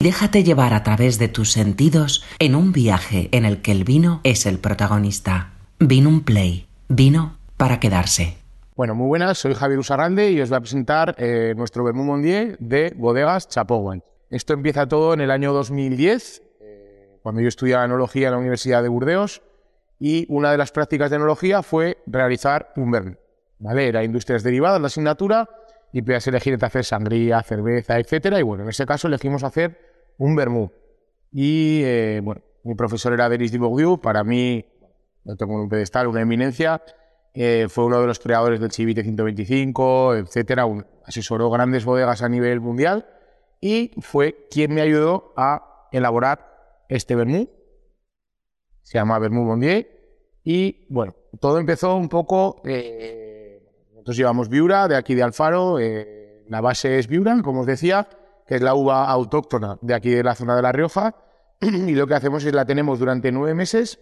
Déjate llevar a través de tus sentidos en un viaje en el que el vino es el protagonista. Vino un play. Vino para quedarse. Bueno, muy buenas, soy Javier Usarrande y os voy a presentar eh, nuestro Vermú Mondier de Bodegas Chapowan. Esto empieza todo en el año 2010, eh, cuando yo estudiaba enología en la Universidad de Burdeos y una de las prácticas de enología fue realizar un vermú. ¿vale? Era industrias derivadas, la asignatura, y podías elegir entre hacer sangría, cerveza, etcétera. Y bueno, en ese caso elegimos hacer un vermú. Y eh, bueno, mi profesor era Denis Dibourdieu, para mí, lo tengo en un pedestal, una eminencia. Eh, fue uno de los creadores del Chivite 125, etcétera. asesoró grandes bodegas a nivel mundial y fue quien me ayudó a elaborar este vermú. Se llama Vermú Mondier. Y bueno, todo empezó un poco. Eh, nosotros llevamos Viura de aquí de Alfaro. la base es Viura, como os decía que es la uva autóctona de aquí de la zona de La Rioja, y lo que hacemos es la tenemos durante nueve meses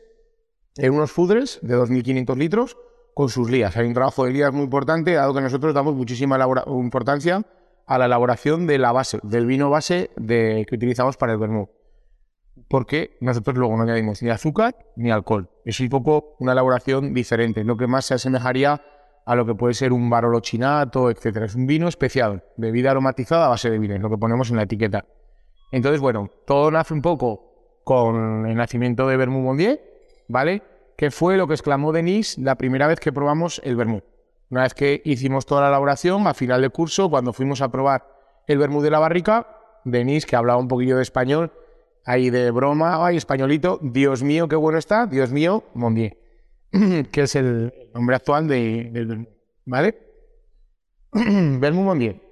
en unos fudres de 2.500 litros con sus lías. Hay un trabajo de lías muy importante, dado que nosotros damos muchísima importancia a la elaboración de la base, del vino base de, que utilizamos para el vermú. Porque nosotros luego no añadimos ni azúcar ni alcohol. Es un poco una elaboración diferente, lo que más se asemejaría a lo que puede ser un barolo chinato, etc. Es un vino especial, bebida aromatizada a base de vino, lo que ponemos en la etiqueta. Entonces, bueno, todo nace un poco con el nacimiento de Vermú Mondier, ¿vale? Que fue lo que exclamó Denis la primera vez que probamos el Vermú. Una vez que hicimos toda la elaboración, a final de curso, cuando fuimos a probar el Vermú de la barrica, Denis, que hablaba un poquillo de español, ahí de broma, ay, españolito, Dios mío, qué bueno está, Dios mío, Mondier. que es el nombre actual de, del ¿vale? Vermú Mondier.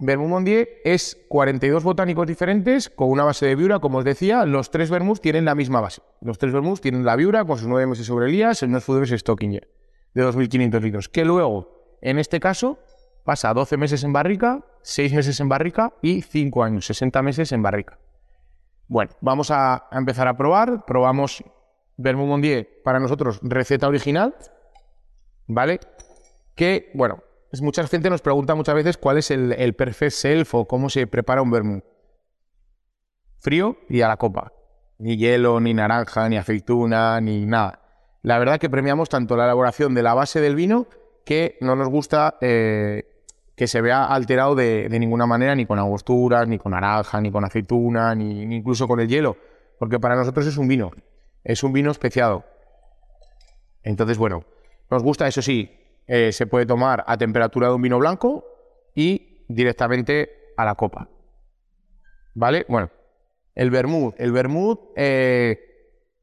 Vermú Mondier es 42 botánicos diferentes con una base de viura, como os decía, los tres vermús tienen la misma base. Los tres vermús tienen la viura con sus 9 meses sobre Elías, el Food Stockinger de 2.500 litros, que luego, en este caso, pasa 12 meses en barrica, 6 meses en barrica y 5 años, 60 meses en barrica. Bueno, vamos a empezar a probar. Probamos Vermú Mondier, para nosotros, receta original, ¿vale? Que, bueno, mucha gente nos pregunta muchas veces cuál es el, el perfect self o cómo se prepara un vermú. Frío y a la copa. Ni hielo, ni naranja, ni aceituna, ni nada. La verdad que premiamos tanto la elaboración de la base del vino que no nos gusta eh, que se vea alterado de, ninguna manera, ni con angosturas, ni con naranja, ni con aceituna, ni incluso con el hielo. Porque para nosotros es un vino es un vino especiado. Entonces, bueno, nos gusta, eso sí, eh, se puede tomar a temperatura de un vino blanco y directamente a la copa. ¿Vale? Bueno, el vermut. El vermut, eh,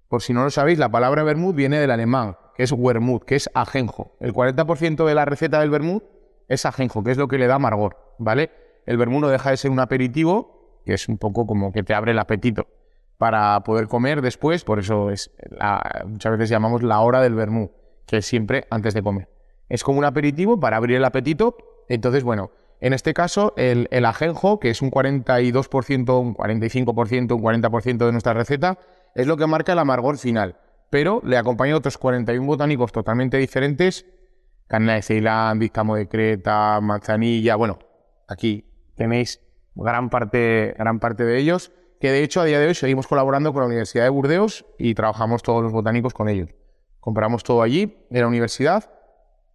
por si no lo sabéis, la palabra vermut viene del alemán, que es wermut, que es ajenjo. El 40% de la receta del vermut es ajenjo, que es lo que le da amargor, ¿vale? El vermut no deja de ser un aperitivo, que es un poco como que te abre el apetito para poder comer después, por eso es muchas veces llamamos la hora del vermú, que es siempre antes de comer. Es como un aperitivo para abrir el apetito, entonces bueno, en este caso el, ajenjo, que es un 42%, un 45%, un 40% de nuestra receta, es lo que marca el amargor final, pero le acompaña otros 41 botánicos totalmente diferentes, canela de Ceilán, bícamo de Creta, manzanilla, bueno, aquí tenéis gran parte, gran parte de ellos que de hecho a día de hoy seguimos colaborando con la Universidad de Burdeos y trabajamos todos los botánicos con ellos. Compramos todo allí, en la universidad,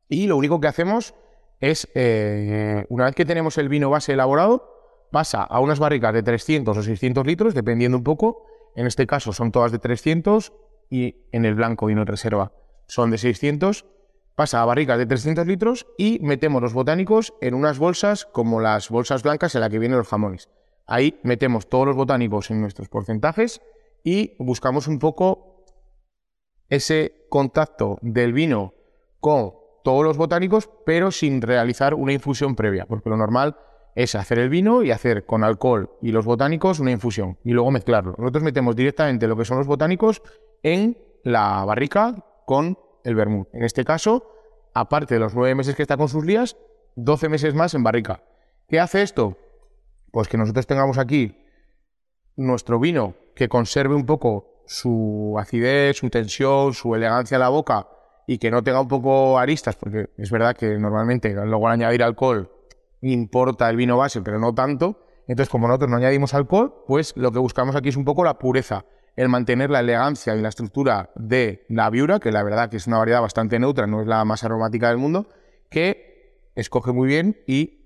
y lo único que hacemos es, eh, una vez que tenemos el vino base elaborado, pasa a unas barricas de 300 o 600 litros, dependiendo un poco. En este caso son todas de 300 y en el blanco vino reserva son de 600. Pasa a barricas de 300 litros y metemos los botánicos en unas bolsas como las bolsas blancas en las que vienen los jamones. Ahí metemos todos los botánicos en nuestros porcentajes y buscamos un poco ese contacto del vino con todos los botánicos, pero sin realizar una infusión previa, porque lo normal es hacer el vino y hacer con alcohol y los botánicos una infusión y luego mezclarlo. Nosotros metemos directamente lo que son los botánicos en la barrica con el vermut. En este caso, aparte de los nueve meses que está con sus lías, 12 meses más en barrica. ¿Qué hace esto? Pues que nosotros tengamos aquí nuestro vino que conserve un poco su acidez, su tensión, su elegancia en la boca y que no tenga un poco aristas, porque es verdad que normalmente luego al añadir alcohol importa el vino base, pero no tanto. Entonces, como nosotros no añadimos alcohol, pues lo que buscamos aquí es un poco la pureza, el mantener la elegancia y la estructura de la viura, que la verdad que es una variedad bastante neutra, no es la más aromática del mundo, que escoge muy bien y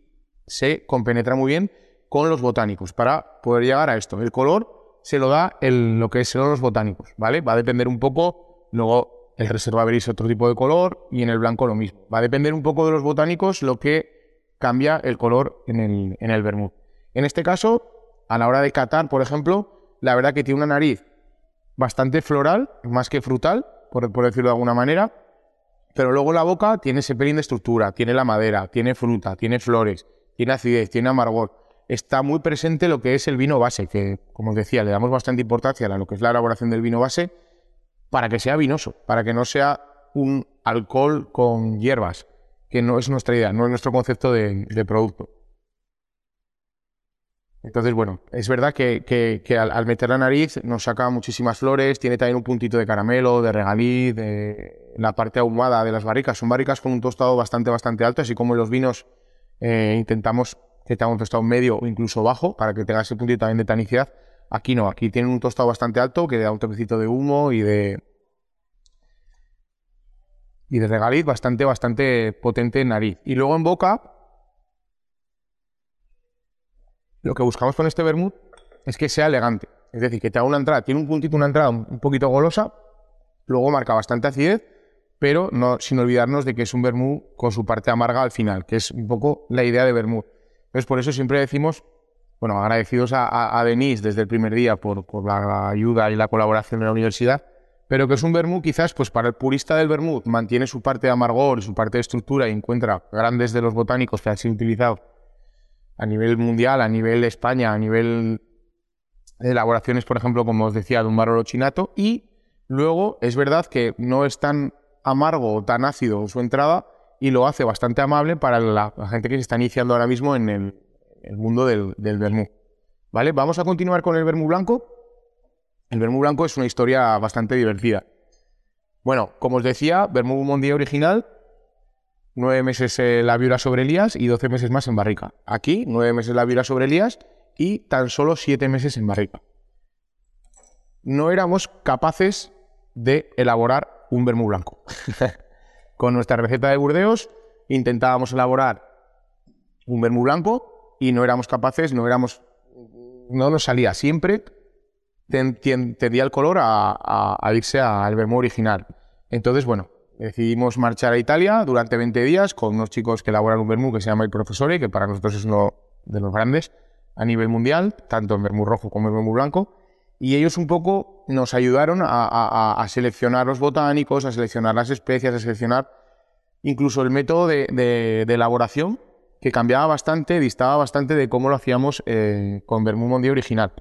se compenetra muy bien con los botánicos para poder llegar a esto. El color se lo da el, lo que son los botánicos, ¿vale? Va a depender un poco, luego el reserva veréis otro tipo de color y en el blanco lo mismo. Va a depender un poco de los botánicos lo que cambia el color en el, en el vermut. En este caso, a la hora de catar, por ejemplo, la verdad que tiene una nariz bastante floral, más que frutal, por, decirlo de alguna manera, pero luego la boca tiene ese pelín de estructura, tiene la madera, tiene fruta, tiene flores, tiene acidez, tiene amargor. Está muy presente lo que es el vino base, que, como os decía, le damos bastante importancia a lo que es la elaboración del vino base para que sea vinoso, para que no sea un alcohol con hierbas, que no es nuestra idea, no es nuestro concepto de producto. Entonces, bueno, es verdad que, al, meter la nariz nos saca muchísimas flores, tiene también un puntito de caramelo, de regaliz, de la parte ahumada de las barricas. Son barricas con un tostado bastante, bastante alto, así como en los vinos eh, intentamos que tenga un tostado medio o incluso bajo para que tenga ese puntito también de tanicidad. Aquí no, aquí tiene un tostado bastante alto que da un toquecito de humo y de, y de regaliz bastante, bastante potente en nariz. Y luego en boca, lo que buscamos con este vermut es que sea elegante. Es decir, que te haga una entrada, tiene un puntito, una entrada un poquito golosa, luego marca bastante acidez, pero no, sin olvidarnos de que es un vermut con su parte amarga al final, que es un poco la idea de vermut. Entonces, por eso siempre decimos, bueno, agradecidos a, Denise desde el primer día por, la ayuda y la colaboración de la universidad, pero que es un vermut quizás, pues para el purista del vermut, mantiene su parte de amargor, su parte de estructura y encuentra grandes de los botánicos que han sido utilizados a nivel mundial, a nivel España, a nivel de elaboraciones, por ejemplo, como os decía, de un barolo chinato. Y luego es verdad que no es tan amargo o tan ácido su entrada y lo hace bastante amable para la, gente que se está iniciando ahora mismo en el, mundo del, del vermú. ¿Vale? Vamos a continuar con el vermú blanco. El vermú blanco es una historia bastante divertida. Bueno, como os decía, vermú Mondí original nueve meses la viura sobre Elías y doce meses más en barrica. Aquí, nueve meses la viura sobre Elías y tan solo siete meses en barrica. No éramos capaces de elaborar un vermú blanco. Con nuestra receta de Burdeos intentábamos elaborar un vermú blanco y no éramos capaces, no éramos, no nos salía. Siempre tendía el color a, irse al vermú original. Entonces, bueno, decidimos marchar a Italia durante 20 días con unos chicos que elaboran un vermú que se llama el Profesore, que para nosotros es uno de los grandes a nivel mundial, tanto en vermú rojo como en vermú blanco. Y ellos un poco nos ayudaron a, seleccionar los botánicos, a seleccionar las especias, a seleccionar incluso el método de, elaboración, que cambiaba bastante, distaba bastante de cómo lo hacíamos eh, con vermú mondí original.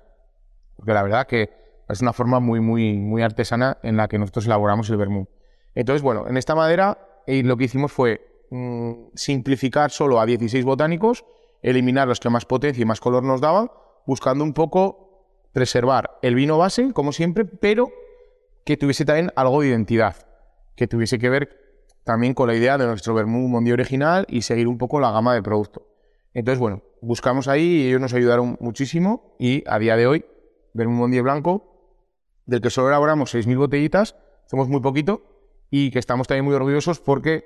Porque la verdad que es una forma muy, muy, muy artesana en la que nosotros elaboramos el vermú. Entonces, bueno, en esta madera eh, lo que hicimos fue mm, simplificar solo a 16 botánicos, eliminar los que más potencia y más color nos daban, buscando un poco preservar el vino base, como siempre, pero que tuviese también algo de identidad, que tuviese que ver también con la idea de nuestro vermú Mondi original y seguir un poco la gama de producto. Entonces, bueno, buscamos ahí y ellos nos ayudaron muchísimo y a día de hoy, vermú Mondi blanco, del que solo elaboramos 6.000 botellitas, somos muy poquito, y que estamos también muy orgullosos porque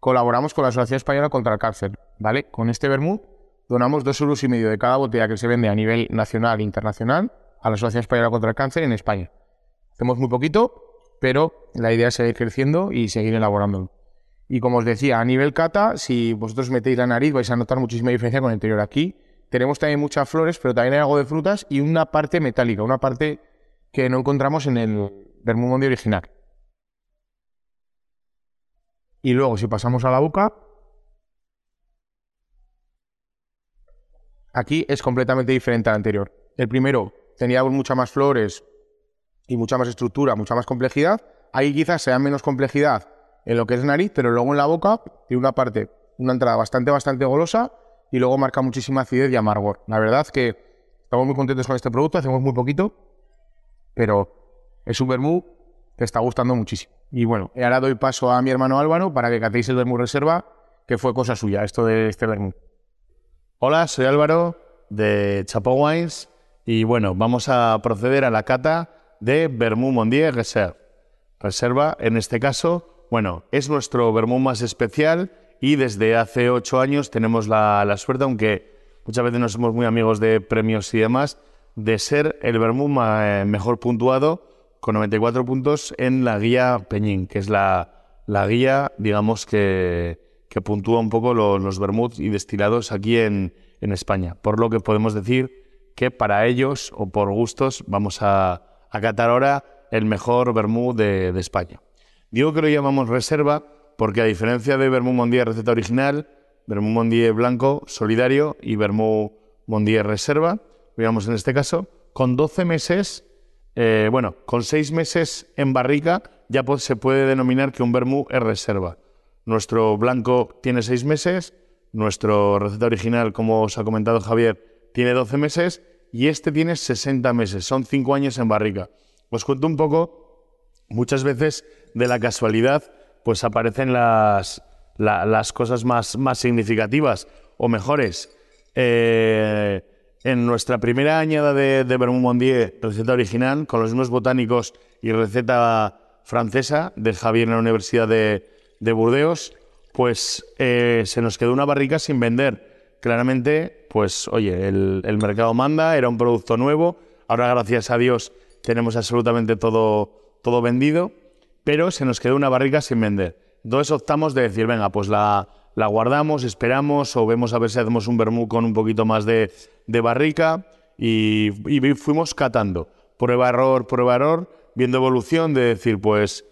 colaboramos con la Asociación Española contra el Cáncer, ¿vale? Con este vermut donamos dos euros y medio de cada botella que se vende a nivel nacional e internacional a la Asociación Española contra el Cáncer en España. Hacemos muy poquito, pero la idea es seguir creciendo y seguir elaborándolo. Y como os decía, a nivel cata, si vosotros metéis la nariz vais a notar muchísima diferencia con el interior. Aquí tenemos también muchas flores, pero también hay algo de frutas y una parte metálica, una parte que no encontramos en el vermut Mondi original. Y luego, si pasamos a la boca, aquí es completamente diferente al anterior. El primero tenía muchas más flores y mucha más estructura, mucha más complejidad. Ahí quizás sea menos complejidad en lo que es nariz, pero luego en la boca tiene una parte, una entrada bastante, bastante golosa y luego marca muchísima acidez y amargor. La verdad que estamos muy contentos con este producto, hacemos muy poquito, pero es un vermú que está gustando muchísimo. Y bueno, ahora doy paso a mi hermano Álvaro para que catéis el vermú reserva, que fue cosa suya, esto de este vermú. Hola, soy Álvaro, de Chapo Wines y bueno, vamos a proceder a la cata de Vermouth Mondier Reserve. Reserva, en este caso, bueno, es nuestro vermouth más especial y desde hace ocho años tenemos la, suerte, aunque muchas veces no somos muy amigos de premios y demás, de ser el vermouth mejor puntuado con 94 puntos en la guía Peñín, que es la, guía, digamos, que, que puntúa un poco los, vermuts y destilados aquí en, en, España. Por lo que podemos decir que para ellos, o por gustos, vamos a, a catar ahora el mejor vermut de, de, España. Digo que lo llamamos reserva porque a diferencia de vermut Mondier receta original, vermut Mondier blanco solidario y vermut Mondier reserva, digamos en este caso, con 12 meses eh, bueno, con seis meses en barrica ya se puede denominar que un vermú es reserva. Nuestro blanco tiene seis meses, nuestro receta original, como os ha comentado Javier, tiene 12 meses y este tiene 60 meses, son cinco años en barrica. Os cuento un poco, muchas veces de la casualidad, pues aparecen las, las cosas más, más significativas o mejores. Eh, en nuestra primera añada de, de Mondier, receta original, con los mismos botánicos y receta francesa de Javier en la Universidad de, de Burdeos, pues eh, se nos quedó una barrica sin vender. Claramente, pues oye, el, mercado manda, era un producto nuevo, ahora gracias a Dios tenemos absolutamente todo, todo vendido, pero se nos quedó una barrica sin vender. Entonces optamos de decir, venga, pues la, la guardamos, esperamos o vemos a ver si hacemos un vermú con un poquito más de, de barrica y, y, fuimos catando. Prueba, error, prueba, error, viendo evolución de decir, pues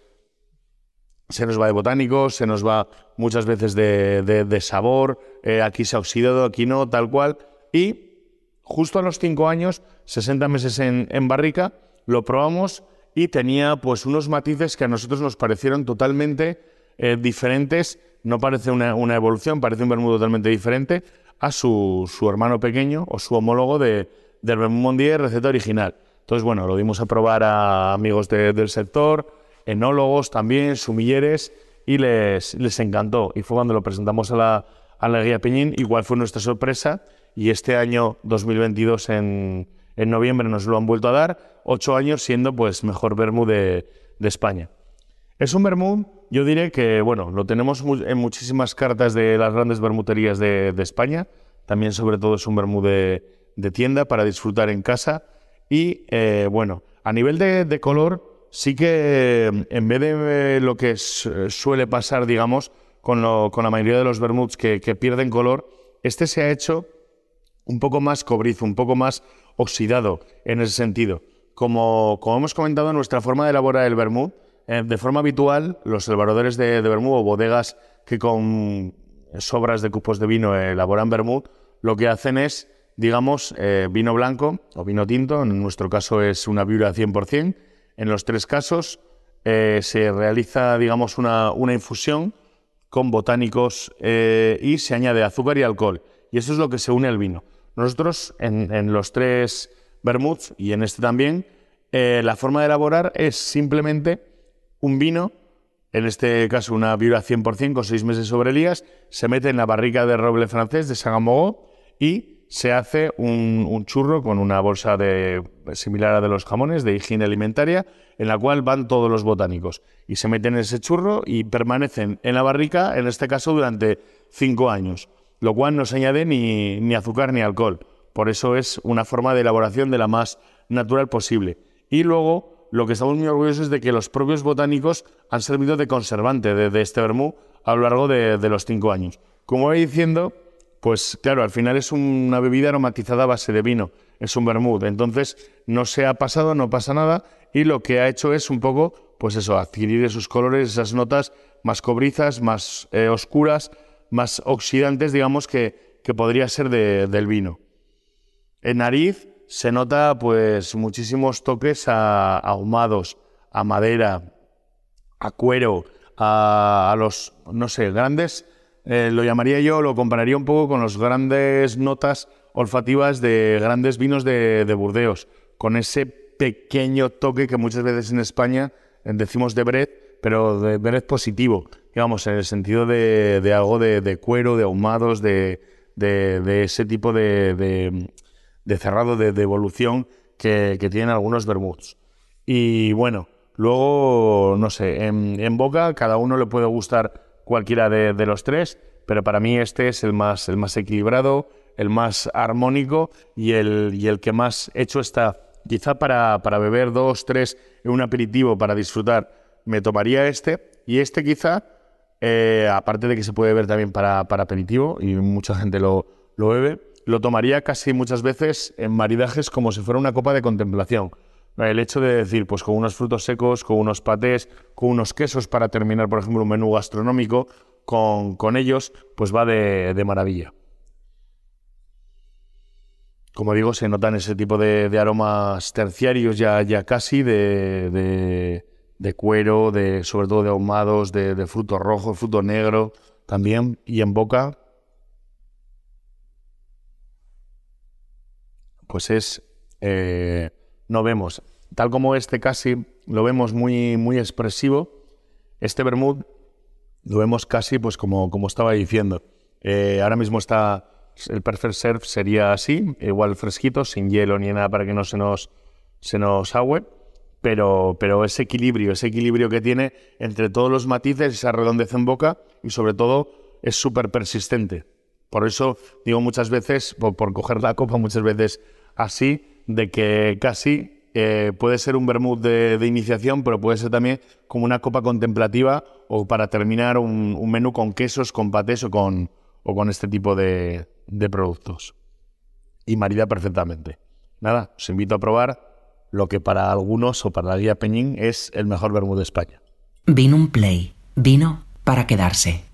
se nos va de botánicos, se nos va muchas veces de, de, sabor, eh, aquí se ha oxidado, aquí no, tal cual. Y justo a los cinco años, 60 meses en, en barrica, lo probamos y tenía pues unos matices que a nosotros nos parecieron totalmente eh, diferentes no parece una, una, evolución, parece un vermut totalmente diferente a su, su, hermano pequeño o su homólogo de, del vermut Mondier receta original. Entonces, bueno, lo dimos a probar a amigos de, del sector, enólogos también, sumilleres, y les, les encantó. Y fue cuando lo presentamos a la, a la guía Peñín, igual fue nuestra sorpresa, y este año 2022 en, en noviembre nos lo han vuelto a dar, ocho años siendo pues mejor vermut de, de España. Es un vermut yo diré que, bueno, lo tenemos en muchísimas cartas de las grandes bermuterías de, de España. También, sobre todo, es un vermú de, de, tienda para disfrutar en casa. Y, eh, bueno, a nivel de, color, sí que en vez de lo que suele pasar, digamos, con, lo, con, la mayoría de los vermuts que, pierden color, este se ha hecho un poco más cobrizo, un poco más oxidado en ese sentido. Como, hemos comentado, nuestra forma de elaborar el vermut eh, de forma habitual, los elaboradores de, de vermú o bodegas que con sobras de cupos de vino elaboran vermú, lo que hacen es, digamos, eh, vino blanco o vino tinto, en nuestro caso es una viura 100%. En los tres casos eh, se realiza, digamos, una, infusión con botánicos eh, y se añade azúcar y alcohol. Y eso es lo que se une al vino. Nosotros, en, los tres vermuts y en este también, eh, la forma de elaborar es simplemente un vino, en este caso una viura 100% con seis meses sobre Elías, se mete en la barrica de roble francés de Sagamogó y se hace un, churro con una bolsa de, similar a de los jamones de higiene alimentaria en la cual van todos los botánicos y se meten en ese churro y permanecen en la barrica, en este caso durante cinco años, lo cual no se añade ni, azúcar ni alcohol. Por eso es una forma de elaboración de la más natural posible. Y luego lo que estamos muy orgullosos es de que los propios botánicos han servido de conservante de, de este vermú a lo largo de, de, los cinco años. Como voy diciendo, pues claro, al final es una bebida aromatizada a base de vino, es un vermut. Entonces, no se ha pasado, no pasa nada, y lo que ha hecho es un poco, pues eso, adquirir esos colores, esas notas más cobrizas, más eh, oscuras, más oxidantes, digamos, que, que podría ser de, del vino. En nariz, se nota pues muchísimos toques a, ahumados, a madera, a cuero, a, a los, no sé, grandes, eh, lo llamaría yo, lo compararía un poco con las grandes notas olfativas de grandes vinos de, de Burdeos, con ese pequeño toque que muchas veces en España decimos de Bret, pero de Bret positivo, digamos, en el sentido de, de algo de, de, cuero, de ahumados, de, de ese tipo de, cerrado, de, evolución que, tienen algunos vermuts. Y bueno, luego, no sé, en, boca cada uno le puede gustar cualquiera de, los tres, pero para mí este es el más, el más equilibrado, el más armónico y el, y el que más hecho está. Quizá para, para beber dos, tres en un aperitivo para disfrutar, me tomaría este. Y este quizá, eh, aparte de que se puede beber también para, para aperitivo y mucha gente lo, lo bebe, lo tomaría casi muchas veces en maridajes como si fuera una copa de contemplación. El hecho de decir, pues con unos frutos secos, con unos patés, con unos quesos para terminar, por ejemplo, un menú gastronómico, con, con ellos, pues va de, de, maravilla. Como digo, se notan ese tipo de, de aromas terciarios ya, ya casi de, de, cuero, de, sobre todo de ahumados, de, fruto rojo, fruto negro también, y en boca pues es, eh, no vemos, tal como este casi lo vemos muy, muy expresivo, este Bermud lo vemos casi pues como, como estaba diciendo. Eh, ahora mismo está, el Perfect Serve sería así, igual fresquito, sin hielo ni nada para que no se nos, se nos pero, pero ese equilibrio, ese equilibrio que tiene entre todos los matices, esa redondez en boca y sobre todo es súper persistente. Por eso digo muchas veces, por, coger la copa muchas veces así, de que casi eh, puede ser un vermut de, iniciación, pero puede ser también como una copa contemplativa o para terminar un, menú con quesos, con patés o con, o con este tipo de, productos. Y marida perfectamente. Nada, os invito a probar lo que para algunos o para la guía Peñín es el mejor vermut de España. Vino un play, vino para quedarse.